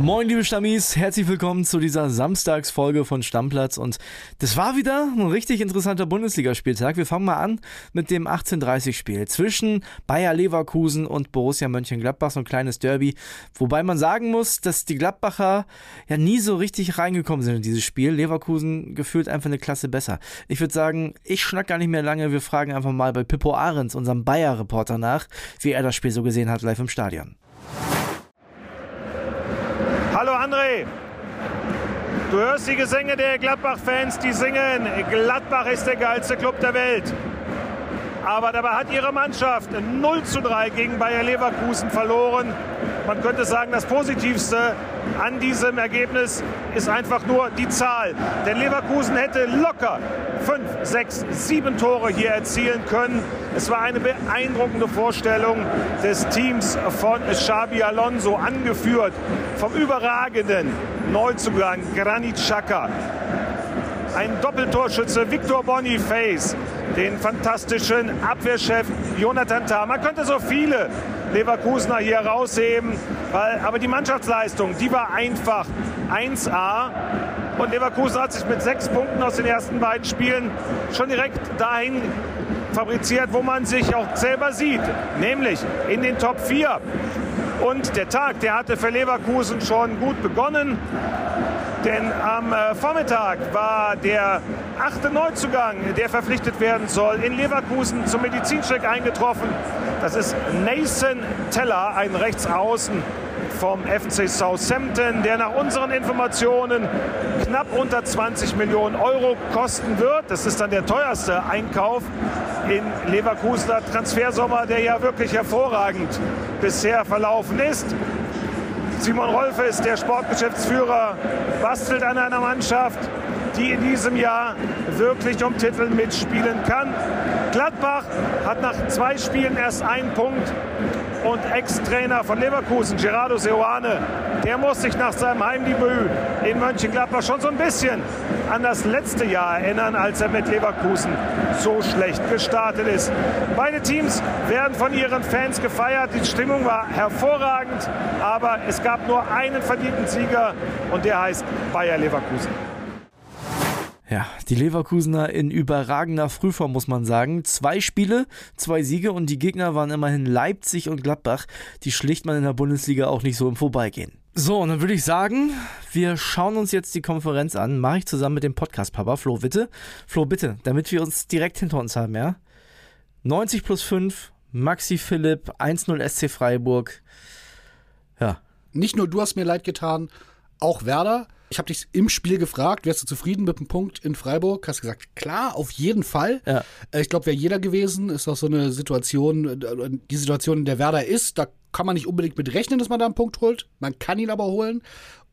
Moin, liebe Stammis, herzlich willkommen zu dieser Samstagsfolge von Stammplatz. Und das war wieder ein richtig interessanter Bundesligaspieltag. Wir fangen mal an mit dem 18:30-Spiel zwischen Bayer Leverkusen und Borussia Mönchengladbach, so ein kleines Derby. Wobei man sagen muss, dass die Gladbacher ja nie so richtig reingekommen sind in dieses Spiel. Leverkusen gefühlt einfach eine Klasse besser. Ich würde sagen, ich schnack gar nicht mehr lange. Wir fragen einfach mal bei Pippo Ahrens, unserem Bayer-Reporter, nach, wie er das Spiel so gesehen hat live im Stadion. Hallo André. Du hörst die Gesänge der Gladbach-Fans, die singen, Gladbach ist der geilste Club der Welt. Aber dabei hat ihre Mannschaft 0 zu 3 gegen Bayer Leverkusen verloren. Man könnte sagen, das Positivste an diesem Ergebnis ist einfach nur die Zahl. Denn Leverkusen hätte locker 5, 6, 7 Tore hier erzielen können. Es war eine beeindruckende Vorstellung des Teams von Xabi Alonso, angeführt vom überragenden Neuzugang Granit Xhaka. Ein Doppeltorschütze Victor Boniface, den fantastischen Abwehrchef Jonathan Tah. Man könnte so viele Leverkusener hier rausheben, weil, aber die Mannschaftsleistung, die war einfach 1A. Und Leverkusen hat sich mit sechs Punkten aus den ersten beiden Spielen schon direkt dahin fabriziert, wo man sich auch selber sieht, nämlich in den Top 4. Und der Tag, der hatte für Leverkusen schon gut begonnen. Denn am äh, Vormittag war der achte Neuzugang, der verpflichtet werden soll, in Leverkusen zum Medizincheck eingetroffen. Das ist Nathan Teller, ein Rechtsaußen vom FC Southampton, der nach unseren Informationen knapp unter 20 Millionen Euro kosten wird. Das ist dann der teuerste Einkauf in Leverkusener Transfersommer, der ja wirklich hervorragend bisher verlaufen ist. Simon Rolfe ist der Sportgeschäftsführer, bastelt an einer Mannschaft, die in diesem Jahr wirklich um Titel mitspielen kann. Gladbach hat nach zwei Spielen erst einen Punkt und Ex-Trainer von Leverkusen, Gerardo Seoane, der muss sich nach seinem Heimdebüt in Mönchengladbach schon so ein bisschen an das letzte Jahr erinnern, als er mit Leverkusen so schlecht gestartet ist. Beide Teams werden von ihren Fans gefeiert. Die Stimmung war hervorragend, aber es gab nur einen verdienten Sieger und der heißt Bayer Leverkusen. Ja, die Leverkusener in überragender Frühform, muss man sagen. Zwei Spiele, zwei Siege und die Gegner waren immerhin Leipzig und Gladbach. Die schlicht man in der Bundesliga auch nicht so im Vorbeigehen. So, und dann würde ich sagen, wir schauen uns jetzt die Konferenz an. Mache ich zusammen mit dem Podcast-Papa, Flo, bitte. Flo, bitte, damit wir uns direkt hinter uns haben, ja? 90 plus 5, Maxi Philipp, 1-0 SC Freiburg. Ja. Nicht nur du hast mir leid getan, auch Werder. Ich habe dich im Spiel gefragt, wärst du zufrieden mit dem Punkt in Freiburg? Hast gesagt, klar, auf jeden Fall. Ja. Ich glaube, wäre jeder gewesen. Ist auch so eine Situation, die Situation, in der Werder ist, da kann man nicht unbedingt mit rechnen, dass man da einen Punkt holt. Man kann ihn aber holen.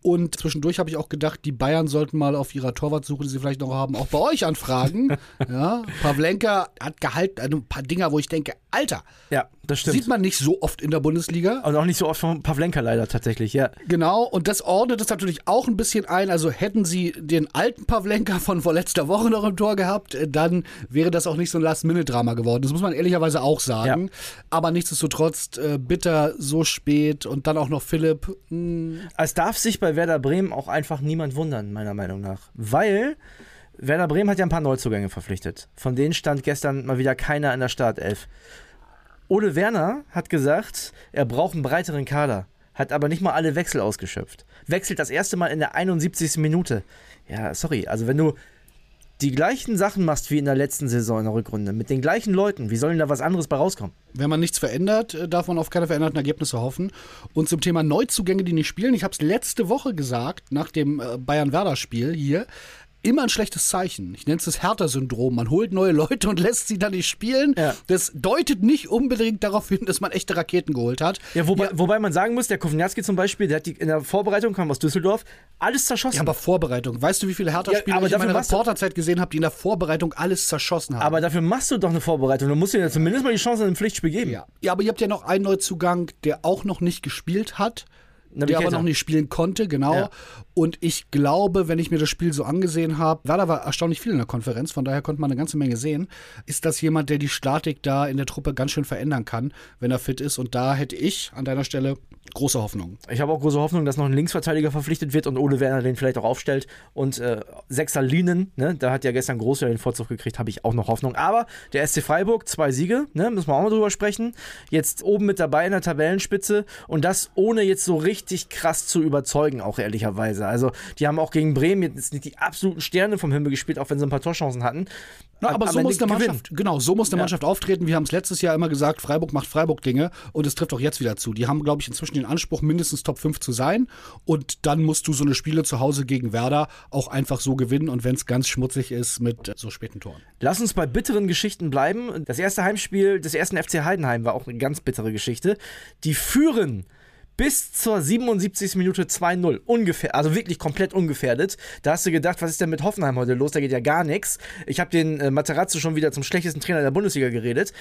Und zwischendurch habe ich auch gedacht, die Bayern sollten mal auf ihrer Torwartsuche, die sie vielleicht noch haben, auch bei euch anfragen. ja, Pavlenka hat gehalten, also ein paar Dinger, wo ich denke, Alter, ja, das stimmt. sieht man nicht so oft in der Bundesliga. Und auch nicht so oft von Pavlenka leider tatsächlich, ja. Genau, und das ordnet es natürlich auch ein bisschen ein. Also hätten sie den alten Pavlenka von vorletzter Woche noch im Tor gehabt, äh, dann wäre das auch nicht so ein Last-Minute-Drama geworden. Das muss man ehrlicherweise auch sagen. Ja. Aber nichtsdestotrotz äh, bitter so spät und dann auch noch Philipp. Mh. Es darf sich bei Werder Bremen auch einfach niemand wundern, meiner Meinung nach. Weil Werder Bremen hat ja ein paar Neuzugänge verpflichtet. Von denen stand gestern mal wieder keiner in der Startelf. Ole Werner hat gesagt, er braucht einen breiteren Kader, hat aber nicht mal alle Wechsel ausgeschöpft. Wechselt das erste Mal in der 71. Minute. Ja, sorry, also wenn du die gleichen Sachen machst wie in der letzten Saison in der Rückrunde, mit den gleichen Leuten, wie soll denn da was anderes bei rauskommen? Wenn man nichts verändert, äh, darf man auf keine veränderten Ergebnisse hoffen. Und zum Thema Neuzugänge, die nicht spielen, ich habe es letzte Woche gesagt, nach dem äh, Bayern-Werder-Spiel hier, immer ein schlechtes Zeichen. Ich nenne es das Hertha-Syndrom. Man holt neue Leute und lässt sie dann nicht spielen. Ja. Das deutet nicht unbedingt darauf hin, dass man echte Raketen geholt hat. Ja, wobei, ja. wobei man sagen muss, der Kovnatski zum Beispiel, der hat die, in der Vorbereitung, kam aus Düsseldorf, alles zerschossen. Ja, aber Vorbereitung. Weißt du, wie viele Hertha-Spieler ich in meiner Reporterzeit gesehen habe, die in der Vorbereitung alles zerschossen haben? Aber dafür machst du doch eine Vorbereitung. Du musst dir ja zumindest mal die Chance in einem Pflichtspiel geben. Ja. ja, aber ihr habt ja noch einen Neuzugang, der auch noch nicht gespielt hat der aber noch nicht spielen konnte, genau. Ja. Und ich glaube, wenn ich mir das Spiel so angesehen habe, Werder war erstaunlich viel in der Konferenz, von daher konnte man eine ganze Menge sehen, ist das jemand, der die Statik da in der Truppe ganz schön verändern kann, wenn er fit ist. Und da hätte ich an deiner Stelle große Hoffnung. Ich habe auch große Hoffnung, dass noch ein Linksverteidiger verpflichtet wird und Ole Werner den vielleicht auch aufstellt. Und äh, Sechser Linen, ne, da hat ja gestern Groß den Vorzug gekriegt, habe ich auch noch Hoffnung. Aber der SC Freiburg, zwei Siege, ne, müssen wir auch mal drüber sprechen. Jetzt oben mit dabei in der Tabellenspitze und das ohne jetzt so richtig krass zu überzeugen, auch ehrlicherweise. Also die haben auch gegen Bremen jetzt nicht die absoluten Sterne vom Himmel gespielt, auch wenn sie ein paar Torchancen hatten. Na, aber so muss eine gewinnen. Mannschaft, genau, so muss eine Ja. Mannschaft auftreten. Wir haben es letztes Jahr immer gesagt, Freiburg macht Freiburg-Dinge und es trifft auch jetzt wieder zu. Die haben, glaube ich, inzwischen den Anspruch, mindestens Top 5 zu sein. Und dann musst du so eine Spiele zu Hause gegen Werder auch einfach so gewinnen und wenn es ganz schmutzig ist mit so späten Toren. Lass uns bei bitteren Geschichten bleiben. Das erste Heimspiel des ersten FC Heidenheim war auch eine ganz bittere Geschichte. Die führen bis zur 77. Minute 2-0. Ungefähr, also wirklich komplett ungefährdet. Da hast du gedacht, was ist denn mit Hoffenheim heute los? Da geht ja gar nichts. Ich habe den äh, Materazzo schon wieder zum schlechtesten Trainer der Bundesliga geredet.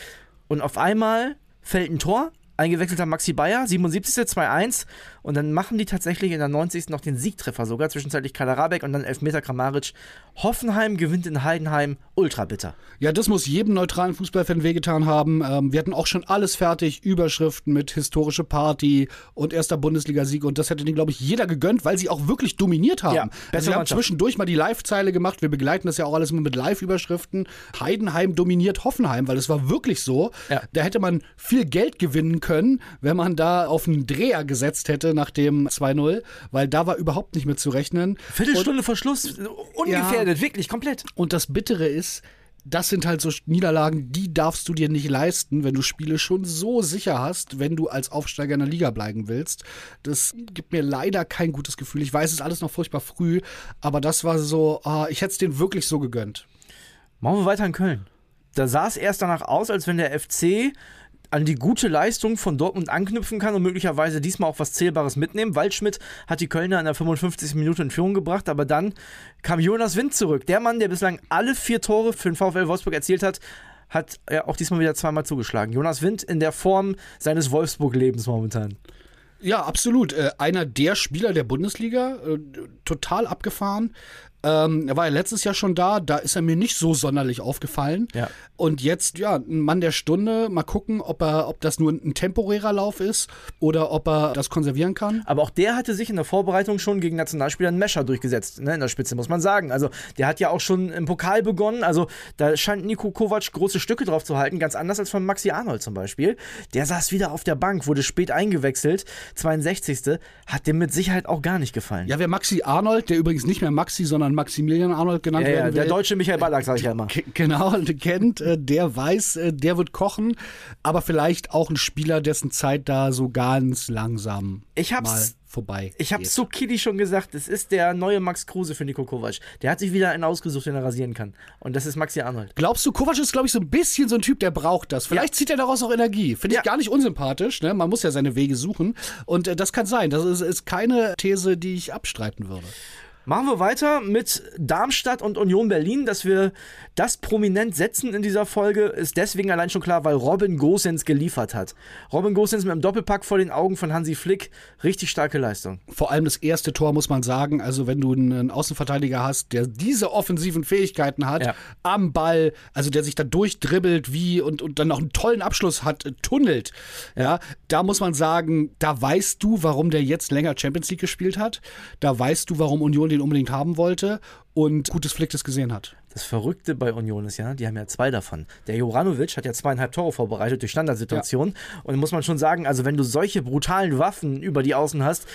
Und auf einmal fällt ein Tor. Eingewechselter Maxi Bayer, 77. 2-1. Und dann machen die tatsächlich in der 90. noch den Siegtreffer sogar. Zwischenzeitlich Kaderabek und dann Elfmeter Kramaric. Hoffenheim gewinnt in Heidenheim. Ultra bitter. Ja, das muss jedem neutralen Fußballfan wehgetan haben. Ähm, wir hatten auch schon alles fertig, Überschriften mit historische Party und erster Bundesligasieg und das hätte denen, glaube ich, jeder gegönnt, weil sie auch wirklich dominiert haben. Ja, also wir haben zwischendurch mal die Live-Zeile gemacht. Wir begleiten das ja auch alles immer mit Live-Überschriften. Heidenheim dominiert Hoffenheim, weil es war wirklich so. Ja. Da hätte man viel Geld gewinnen können, wenn man da auf einen Dreher gesetzt hätte nach dem 2-0, weil da war überhaupt nicht mit zu rechnen. Viertelstunde vor Schluss. Ungefährdet, wirklich, komplett. Und das Bittere ist, das sind halt so Niederlagen, die darfst du dir nicht leisten, wenn du Spiele schon so sicher hast, wenn du als Aufsteiger in der Liga bleiben willst. Das gibt mir leider kein gutes Gefühl. Ich weiß, es ist alles noch furchtbar früh, aber das war so, ah, ich hätte es denen wirklich so gegönnt. Machen wir weiter in Köln. Da sah es erst danach aus, als wenn der FC an die gute Leistung von Dortmund anknüpfen kann und möglicherweise diesmal auch was Zählbares mitnehmen. Waldschmidt hat die Kölner in der 55. Minute in Führung gebracht, aber dann kam Jonas Wind zurück. Der Mann, der bislang alle vier Tore für den VfL Wolfsburg erzielt hat, hat ja auch diesmal wieder zweimal zugeschlagen. Jonas Wind in der Form seines Wolfsburg-Lebens momentan. Ja, absolut. Äh, einer der Spieler der Bundesliga, äh, total abgefahren. Ähm, er war ja letztes Jahr schon da, da ist er mir nicht so sonderlich aufgefallen. Ja. Und jetzt, ja, ein Mann der Stunde, mal gucken, ob er, ob das nur ein temporärer Lauf ist oder ob er das konservieren kann. Aber auch der hatte sich in der Vorbereitung schon gegen Nationalspieler einen Mescher durchgesetzt, ne, in der Spitze, muss man sagen. Also der hat ja auch schon im Pokal begonnen. Also da scheint Nico Kovac große Stücke drauf zu halten, ganz anders als von Maxi Arnold zum Beispiel. Der saß wieder auf der Bank, wurde spät eingewechselt, 62. Hat dem mit Sicherheit auch gar nicht gefallen. Ja, wer Maxi Arnold, der übrigens nicht mehr Maxi, sondern Maximilian Arnold genannt Ja, ja, werden der will, deutsche Michael Ballack, sag ich ja immer. Genau, kennt, äh, der weiß, äh, der wird kochen, aber vielleicht auch ein Spieler, dessen Zeit da so ganz langsam Ich hab's- mal vorbei. Ich habe geht. zu Kili schon gesagt, es ist der neue Max Kruse für Nico Kovac. Der hat sich wieder einen ausgesucht, den er rasieren kann. Und das ist Maxi Arnold. Glaubst du, Kovac ist, glaube ich, so ein bisschen so ein Typ, der braucht das. Vielleicht zieht er daraus auch Energie. Finde ich Ja. gar nicht unsympathisch. Ne? Man muss ja seine Wege suchen. Und äh, das kann sein. Das ist, ist keine These, die ich abstreiten würde. Machen wir weiter mit Darmstadt und Union Berlin. Dass wir das prominent setzen in dieser Folge, ist deswegen allein schon klar, weil Robin Gosens geliefert hat. Robin Gosens mit einem Doppelpack vor den Augen von Hansi Flick. Richtig starke Leistung. Vor allem das erste Tor muss man sagen. Also, wenn du einen Außenverteidiger hast, der diese offensiven Fähigkeiten hat, Ja. am Ball, also der sich da durchdribbelt wie und, und dann noch einen tollen Abschluss hat, äh, tunnelt. Ja, da muss man sagen, da weißt du, warum der jetzt länger Champions League gespielt hat. Da weißt du, warum Union den unbedingt haben wollte und gutes Flick das gesehen hat. Das Verrückte bei Union ist ja, die haben ja zwei davon. Der Joranovic hat ja zweieinhalb Tore vorbereitet durch Standardsituationen. Und da muss man schon sagen, also wenn du solche brutalen Waffen über die Außen hast,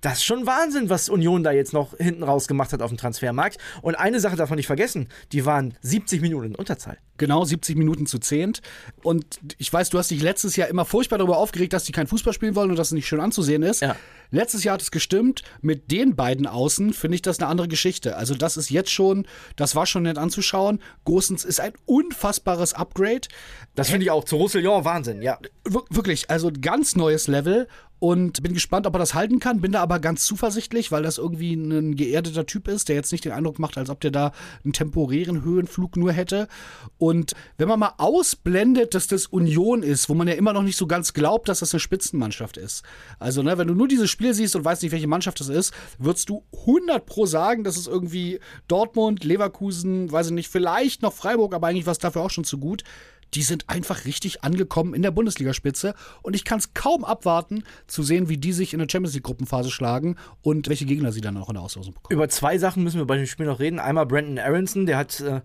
das ist schon Wahnsinn, was Union da jetzt noch hinten raus gemacht hat auf dem Transfermarkt. Und eine Sache darf man nicht vergessen, die waren 70 Minuten in Unterzahl. Genau, 70 Minuten zu zehnt. Und ich weiß, du hast dich letztes Jahr immer furchtbar darüber aufgeregt, dass die kein Fußball spielen wollen und dass es nicht schön anzusehen ist. Ja. Letztes Jahr hat es gestimmt. Mit den beiden Außen finde ich das eine andere Geschichte. Also, das ist jetzt schon, das war schon nett anzuschauen. Gosens ist ein unfassbares Upgrade. Das finde ich auch zu Roussillon Wahnsinn, ja. Wir- Wirklich, also ein ganz neues Level. Und bin gespannt, ob er das halten kann. Bin da aber ganz zuversichtlich, weil das irgendwie ein geerdeter Typ ist, der jetzt nicht den Eindruck macht, als ob der da einen temporären Höhenflug nur hätte. Und wenn man mal ausblendet, dass das Union ist, wo man ja immer noch nicht so ganz glaubt, dass das eine Spitzenmannschaft ist. Also, ne, wenn du nur dieses Spiel siehst und weißt nicht, welche Mannschaft das ist, würdest du 100 pro sagen, dass es irgendwie Dortmund, Leverkusen, weiß ich nicht, vielleicht noch Freiburg, aber eigentlich war es dafür auch schon zu gut die sind einfach richtig angekommen in der Bundesligaspitze und ich kann es kaum abwarten zu sehen, wie die sich in der Champions League Gruppenphase schlagen und welche Gegner sie dann auch in der Auslosung bekommen. Über zwei Sachen müssen wir bei dem Spiel noch reden. Einmal Brandon Aronson, der hat äh,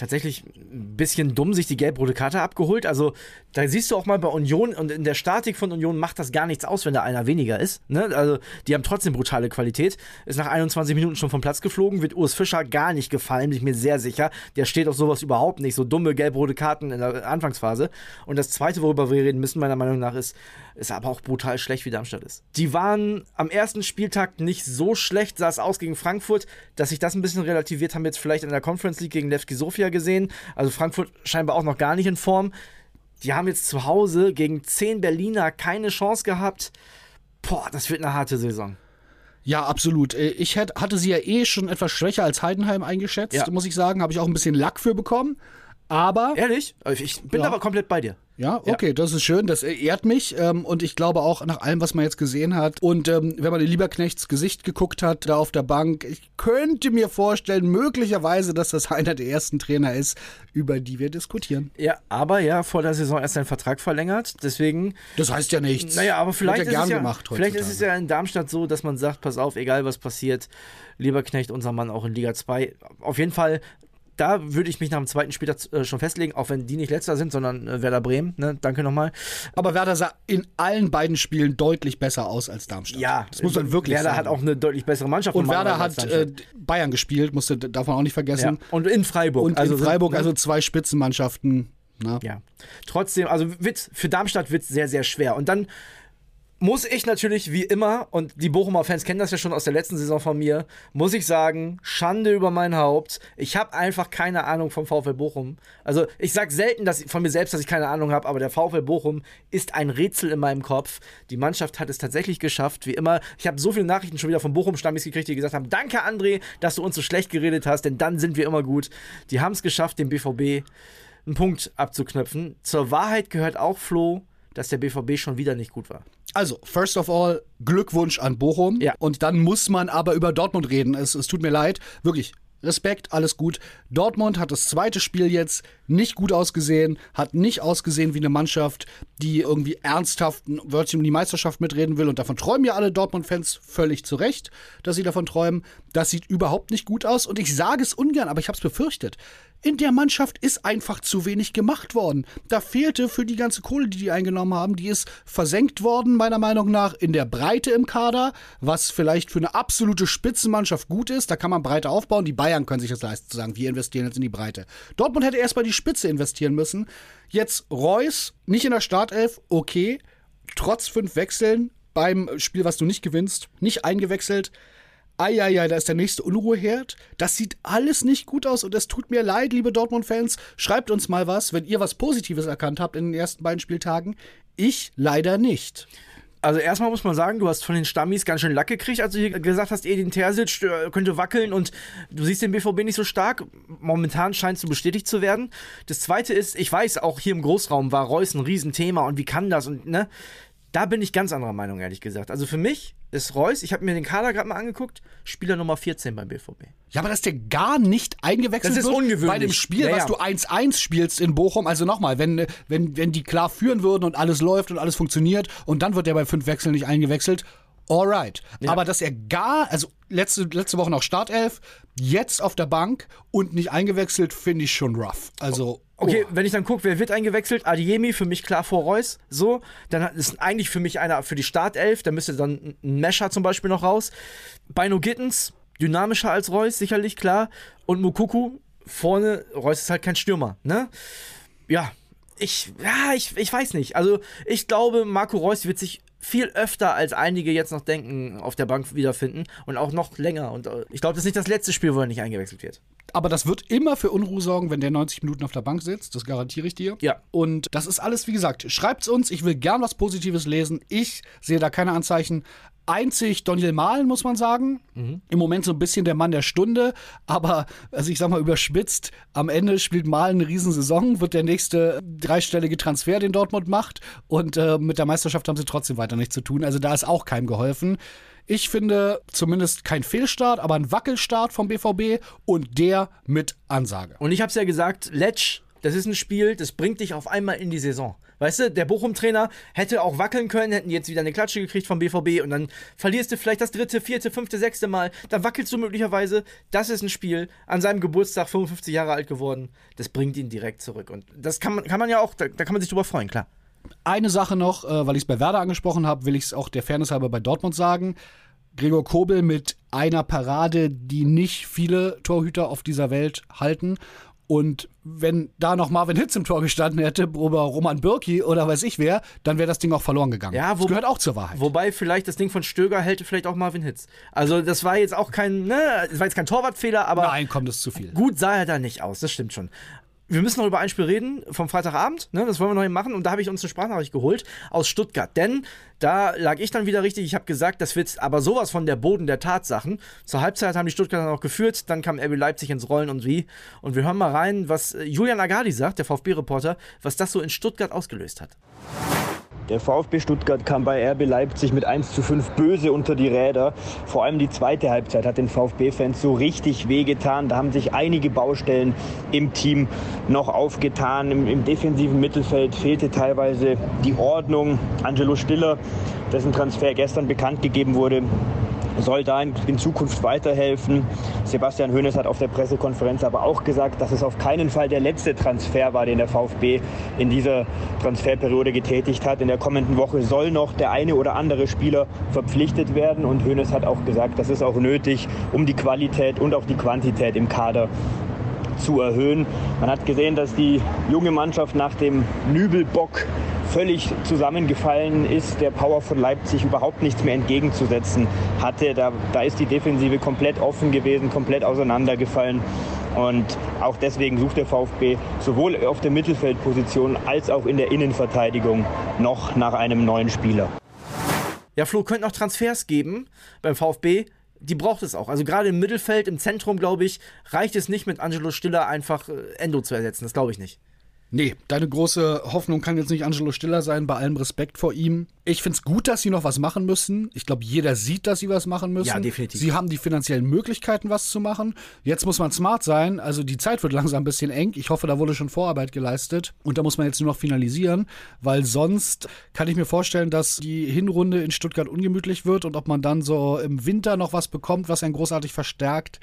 tatsächlich ein bisschen dumm sich die gelb-rote Karte abgeholt. Also da siehst du auch mal bei Union und in der Statik von Union macht das gar nichts aus, wenn da einer weniger ist. Ne? Also die haben trotzdem brutale Qualität. Ist nach 21 Minuten schon vom Platz geflogen, wird Urs Fischer gar nicht gefallen, bin ich mir sehr sicher. Der steht auf sowas überhaupt nicht. So dumme gelb-rote Karten in der Anfangsphase. Und das zweite, worüber wir reden müssen, meiner Meinung nach, ist, ist aber auch brutal schlecht, wie Darmstadt ist. Die waren am ersten Spieltag nicht so schlecht, sah es aus gegen Frankfurt, dass sich das ein bisschen relativiert haben, jetzt vielleicht in der Conference League gegen Levski Sofia gesehen. Also Frankfurt scheinbar auch noch gar nicht in Form. Die haben jetzt zu Hause gegen 10 Berliner keine Chance gehabt. Boah, das wird eine harte Saison. Ja, absolut. Äh, ich hatte sie ja eh schon etwas schwächer als Heidenheim eingeschätzt, ja. muss ich sagen. Habe ich auch ein bisschen Lack für bekommen. Aber. Ehrlich? Ich bin ja. aber komplett bei dir. Ja, okay, ja. das ist schön, das ehrt mich ähm, und ich glaube auch nach allem, was man jetzt gesehen hat und ähm, wenn man in Lieberknechts Gesicht geguckt hat, da auf der Bank, ich könnte mir vorstellen, möglicherweise, dass das einer der ersten Trainer ist, über die wir diskutieren. Ja, aber ja, vor der Saison erst seinen Vertrag verlängert, deswegen... Das heißt ja nichts. Naja, aber vielleicht, ja ist, es ja, vielleicht ist es ja in Darmstadt so, dass man sagt, pass auf, egal was passiert, Lieberknecht, unser Mann auch in Liga 2, auf jeden Fall da würde ich mich nach dem zweiten Spieltag äh, schon festlegen, auch wenn die nicht letzter sind, sondern äh, Werder Bremen. Ne? Danke nochmal. Aber Werder sah in allen beiden Spielen deutlich besser aus als Darmstadt. Ja, das muss man wirklich Werder sagen. hat auch eine deutlich bessere Mannschaft. Und Werder hat äh, Bayern gespielt, musste davon auch nicht vergessen. Ja. Und in Freiburg. Und also in Freiburg, sind, ne? also zwei Spitzenmannschaften. Na? Ja. Trotzdem, also wird's, für Darmstadt wird es sehr, sehr schwer. Und dann muss ich natürlich wie immer, und die Bochumer Fans kennen das ja schon aus der letzten Saison von mir, muss ich sagen, Schande über mein Haupt. Ich habe einfach keine Ahnung vom VfL Bochum. Also ich sage selten dass von mir selbst, dass ich keine Ahnung habe, aber der VfL Bochum ist ein Rätsel in meinem Kopf. Die Mannschaft hat es tatsächlich geschafft, wie immer. Ich habe so viele Nachrichten schon wieder von Bochum-Stammis gekriegt, die gesagt haben, danke André, dass du uns so schlecht geredet hast, denn dann sind wir immer gut. Die haben es geschafft, dem BVB einen Punkt abzuknöpfen. Zur Wahrheit gehört auch, Flo, dass der BVB schon wieder nicht gut war. Also, first of all, Glückwunsch an Bochum. Ja. Und dann muss man aber über Dortmund reden. Es, es tut mir leid. Wirklich, Respekt, alles gut. Dortmund hat das zweite Spiel jetzt nicht gut ausgesehen, hat nicht ausgesehen wie eine Mannschaft, die irgendwie ernsthaft ein Wörtchen um die Meisterschaft mitreden will. Und davon träumen ja alle Dortmund-Fans völlig zu Recht, dass sie davon träumen. Das sieht überhaupt nicht gut aus. Und ich sage es ungern, aber ich habe es befürchtet. In der Mannschaft ist einfach zu wenig gemacht worden. Da fehlte für die ganze Kohle, die die eingenommen haben, die ist versenkt worden, meiner Meinung nach, in der Breite im Kader, was vielleicht für eine absolute Spitzenmannschaft gut ist. Da kann man Breite aufbauen. Die Bayern können sich das leisten, zu sagen, wir investieren jetzt in die Breite. Dortmund hätte erstmal die Spitze investieren müssen. Jetzt Reus, nicht in der Startelf, okay. Trotz fünf Wechseln beim Spiel, was du nicht gewinnst, nicht eingewechselt Eieiei, da ist der nächste Unruheherd. Das sieht alles nicht gut aus und es tut mir leid, liebe Dortmund-Fans. Schreibt uns mal was, wenn ihr was Positives erkannt habt in den ersten beiden Spieltagen. Ich leider nicht. Also erstmal muss man sagen, du hast von den Stammis ganz schön Lack gekriegt, als du hier gesagt hast, Edin Terzic äh, könnte wackeln und du siehst den BVB nicht so stark. Momentan scheinst du bestätigt zu werden. Das zweite ist, ich weiß, auch hier im Großraum war Reus ein Riesenthema und wie kann das und ne? Da bin ich ganz anderer Meinung, ehrlich gesagt. Also für mich ist Reus, ich habe mir den Kader gerade mal angeguckt, Spieler Nummer 14 beim BVB. Ja, aber dass der gar nicht eingewechselt das ist wird ungewöhnlich. bei dem Spiel, ja, ja. was du 1-1 spielst in Bochum. Also nochmal, wenn, wenn, wenn die klar führen würden und alles läuft und alles funktioniert und dann wird der bei fünf Wechseln nicht eingewechselt, alright. Ja. Aber dass er gar, also letzte, letzte Woche noch Startelf, jetzt auf der Bank und nicht eingewechselt, finde ich schon rough. Also. Okay, oh. wenn ich dann gucke, wer wird eingewechselt? Adiemi, für mich klar vor Reus. So, dann ist eigentlich für mich einer für die Startelf. Da müsste dann ein Mescher zum Beispiel noch raus. Bino Gittens, dynamischer als Reus, sicherlich klar. Und Mukuku, vorne, Reus ist halt kein Stürmer, ne? Ja, ich, ja, ich, ich weiß nicht. Also, ich glaube, Marco Reus wird sich viel öfter als einige jetzt noch denken, auf der Bank wiederfinden und auch noch länger. Und äh, ich glaube, das ist nicht das letzte Spiel, wo er nicht eingewechselt wird. Aber das wird immer für Unruhe sorgen, wenn der 90 Minuten auf der Bank sitzt. Das garantiere ich dir. Ja. Und das ist alles, wie gesagt, schreibt's uns. Ich will gern was Positives lesen. Ich sehe da keine Anzeichen. Einzig Daniel Mahlen, muss man sagen. Im Moment so ein bisschen der Mann der Stunde. Aber, also ich sag mal, überspitzt, am Ende spielt Mahlen eine Riesensaison, wird der nächste dreistellige Transfer, den Dortmund macht. Und äh, mit der Meisterschaft haben sie trotzdem weiter nichts zu tun. Also da ist auch keinem geholfen. Ich finde zumindest kein Fehlstart, aber ein Wackelstart vom BVB und der mit Ansage. Und ich habe es ja gesagt, Letsch, das ist ein Spiel, das bringt dich auf einmal in die Saison. Weißt du, der Bochum-Trainer hätte auch wackeln können, hätten jetzt wieder eine Klatsche gekriegt vom BVB und dann verlierst du vielleicht das dritte, vierte, fünfte, sechste Mal. Dann wackelst du möglicherweise. Das ist ein Spiel, an seinem Geburtstag 55 Jahre alt geworden. Das bringt ihn direkt zurück. Und das kann man, kann man ja auch, da, da kann man sich drüber freuen, klar. Eine Sache noch, äh, weil ich es bei Werder angesprochen habe, will ich es auch der Fairness halber bei Dortmund sagen. Gregor Kobel mit einer Parade, die nicht viele Torhüter auf dieser Welt halten. Und wenn da noch Marvin Hitz im Tor gestanden hätte, oder Roman Birki oder weiß ich wer, dann wäre das Ding auch verloren gegangen. Ja, wo- das gehört auch zur Wahrheit. Wobei vielleicht das Ding von Stöger hält vielleicht auch Marvin Hitz. Also das war jetzt auch kein, ne, das war jetzt kein Torwartfehler, aber Nein, kommt es zu viel. gut sah er da nicht aus, das stimmt schon. Wir müssen noch über ein Spiel reden vom Freitagabend, ne, das wollen wir noch eben machen. Und da habe ich uns eine Sprachnachricht geholt aus Stuttgart, denn da lag ich dann wieder richtig, ich habe gesagt, das wird aber sowas von der Boden der Tatsachen. Zur Halbzeit haben die Stuttgarter noch geführt, dann kam RB Leipzig ins Rollen und wie. Und wir hören mal rein, was äh, Julian Agadi sagt, der VfB-Reporter, was das so in Stuttgart ausgelöst hat. Der VfB Stuttgart kam bei RB Leipzig mit 1 zu 5 böse unter die Räder. Vor allem die zweite Halbzeit hat den VfB-Fans so richtig wehgetan. Da haben sich einige Baustellen im Team noch aufgetan. Im, Im defensiven Mittelfeld fehlte teilweise die Ordnung. Angelo Stiller, dessen Transfer gestern bekannt gegeben wurde, soll da in, Zukunft weiterhelfen. Sebastian Hoeneß hat auf der Pressekonferenz aber auch gesagt, dass es auf keinen Fall der letzte Transfer war, den der VfB in dieser Transferperiode getätigt hat. In der kommenden Woche soll noch der eine oder andere Spieler verpflichtet werden und Hoeneß hat auch gesagt, das ist auch nötig, um die Qualität und auch die Quantität im Kader zu erhöhen. Man hat gesehen, dass die junge Mannschaft nach dem Nübelbock völlig zusammengefallen ist, der Power von Leipzig überhaupt nichts mehr entgegenzusetzen hatte. Da, da ist die Defensive komplett offen gewesen, komplett auseinandergefallen. Und auch deswegen sucht der VfB sowohl auf der Mittelfeldposition als auch in der Innenverteidigung noch nach einem neuen Spieler. Ja, Flo, könnte noch Transfers geben beim VfB. Die braucht es auch. Also gerade im Mittelfeld, im Zentrum, glaube ich, reicht es nicht mit Angelo Stiller einfach äh, Endo zu ersetzen. Das glaube ich nicht. Nee, deine große Hoffnung kann jetzt nicht Angelo Stiller sein, bei allem Respekt vor ihm. Ich find's gut, dass sie noch was machen müssen. Ich glaube, jeder sieht, dass sie was machen müssen. Ja, definitiv. Sie haben die finanziellen Möglichkeiten, was zu machen. Jetzt muss man smart sein. Also die Zeit wird langsam ein bisschen eng. Ich hoffe, da wurde schon Vorarbeit geleistet. Und da muss man jetzt nur noch finalisieren, weil sonst kann ich mir vorstellen, dass die Hinrunde in Stuttgart ungemütlich wird und ob man dann so im Winter noch was bekommt, was einen großartig verstärkt.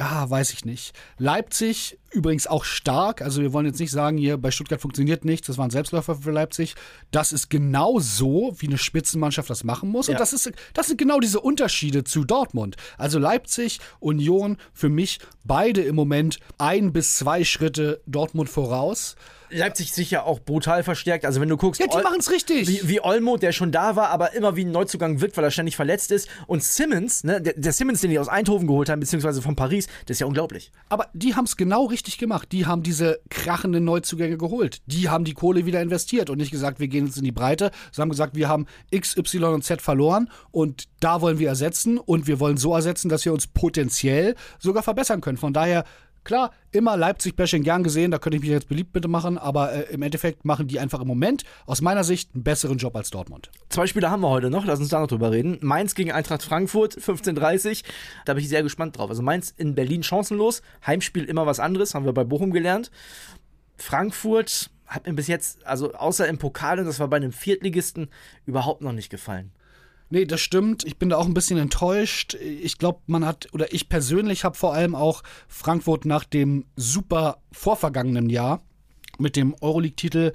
Ah, weiß ich nicht. Leipzig übrigens auch stark. Also wir wollen jetzt nicht sagen, hier bei Stuttgart funktioniert nichts, das war ein Selbstläufer für Leipzig. Das ist genau so, wie eine Spitzenmannschaft das machen muss. Ja. Und das, ist, das sind genau diese Unterschiede zu Dortmund. Also Leipzig, Union, für mich beide im Moment ein bis zwei Schritte Dortmund voraus. Leipzig sich ja auch brutal verstärkt. Also wenn du guckst, Ja, die Ol- machen's richtig. Wie, wie Olmo, der schon da war, aber immer wie ein Neuzugang wirkt, weil er ständig verletzt ist. Und Simmons, ne, der, der Simmons, den die aus Eindhoven geholt haben, beziehungsweise von Paris, das ist ja unglaublich. Aber die haben es genau richtig gemacht. Die haben diese krachenden Neuzugänge geholt. Die haben die Kohle wieder investiert und nicht gesagt, wir gehen jetzt in die Breite. Sie haben gesagt, wir haben X, Y und Z verloren und da wollen wir ersetzen und wir wollen so ersetzen, dass wir uns potenziell sogar verbessern können. Von daher, klar, immer Leipzig-Bashing gern gesehen, da könnte ich mich jetzt beliebt bitte machen, aber äh, im Endeffekt machen die einfach im Moment aus meiner Sicht einen besseren Job als Dortmund. Zwei Spiele haben wir heute noch, lass uns da noch drüber reden. Mainz gegen Eintracht Frankfurt, 15.30 Da bin ich sehr gespannt drauf. Also Mainz in Berlin chancenlos, Heimspiel immer was anderes, haben wir bei Bochum gelernt. Frankfurt hat mir bis jetzt, also außer im Pokal, und das war bei einem Viertligisten, überhaupt noch nicht gefallen. Nee, das stimmt. Ich bin da auch ein bisschen enttäuscht. Ich glaube, man hat, oder ich persönlich habe vor allem auch Frankfurt nach dem super vorvergangenen Jahr mit dem Euroleague-Titel,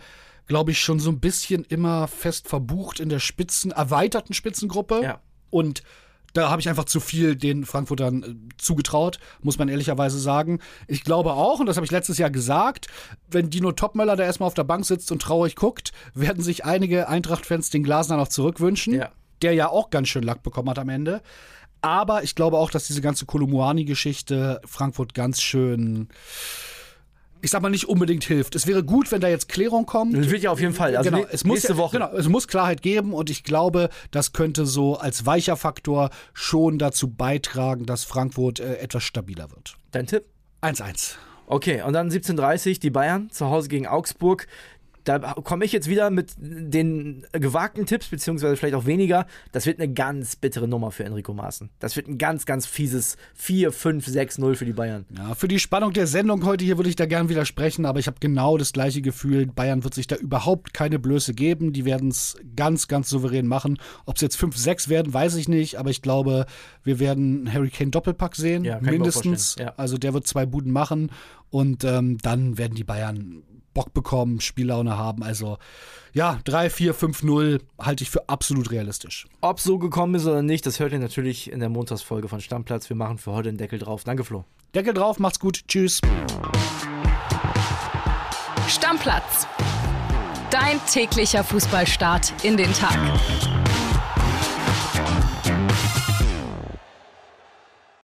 glaube ich, schon so ein bisschen immer fest verbucht in der Spitzen, erweiterten Spitzengruppe. Ja. Und da habe ich einfach zu viel den Frankfurtern äh, zugetraut, muss man ehrlicherweise sagen. Ich glaube auch, und das habe ich letztes Jahr gesagt, wenn Dino Topmöller da erstmal auf der Bank sitzt und traurig guckt, werden sich einige Eintracht-Fans den Glasner noch zurückwünschen Ja. Der ja auch ganz schön Lack bekommen hat am Ende. Aber ich glaube auch, dass diese ganze Kolumuani-Geschichte Frankfurt ganz schön ich sag mal, nicht unbedingt hilft. Es wäre gut, wenn da jetzt Klärung kommt. Das wird ja auf jeden Fall. Also genau, es muss, nächste Woche. Genau, es muss Klarheit geben und ich glaube, das könnte so als weicher Faktor schon dazu beitragen, dass Frankfurt äh, etwas stabiler wird. Dein Tipp? 1-1. Okay, und dann 17.30 die Bayern zu Hause gegen Augsburg. Da komme ich jetzt wieder mit den gewagten Tipps, beziehungsweise vielleicht auch weniger. Das wird eine ganz bittere Nummer für Enrico Maaßen. Das wird ein ganz, ganz fieses 4, 5, 6, 0 für die Bayern. Ja, für die Spannung der Sendung heute hier würde ich da gern widersprechen, aber ich habe genau das gleiche Gefühl. Bayern wird sich da überhaupt keine Blöße geben. Die werden es ganz, ganz souverän machen. Ob es jetzt 5, 6 werden, weiß ich nicht, aber ich glaube, wir werden einen Harry Kane Doppelpack sehen, Ja, mindestens. ja. Also der wird zwei Buden machen und ähm, dann werden die Bayern Bock bekommen, Spiellaune haben. Also ja, 3, 4, 5, 0 halte ich für absolut realistisch. Ob so gekommen ist oder nicht, das hört ihr natürlich in der Montagsfolge von Stammplatz. Wir machen für heute den Deckel drauf. Danke, Flo. Deckel drauf, macht's gut, tschüss. Stammplatz. Dein täglicher Fußballstart in den Tag.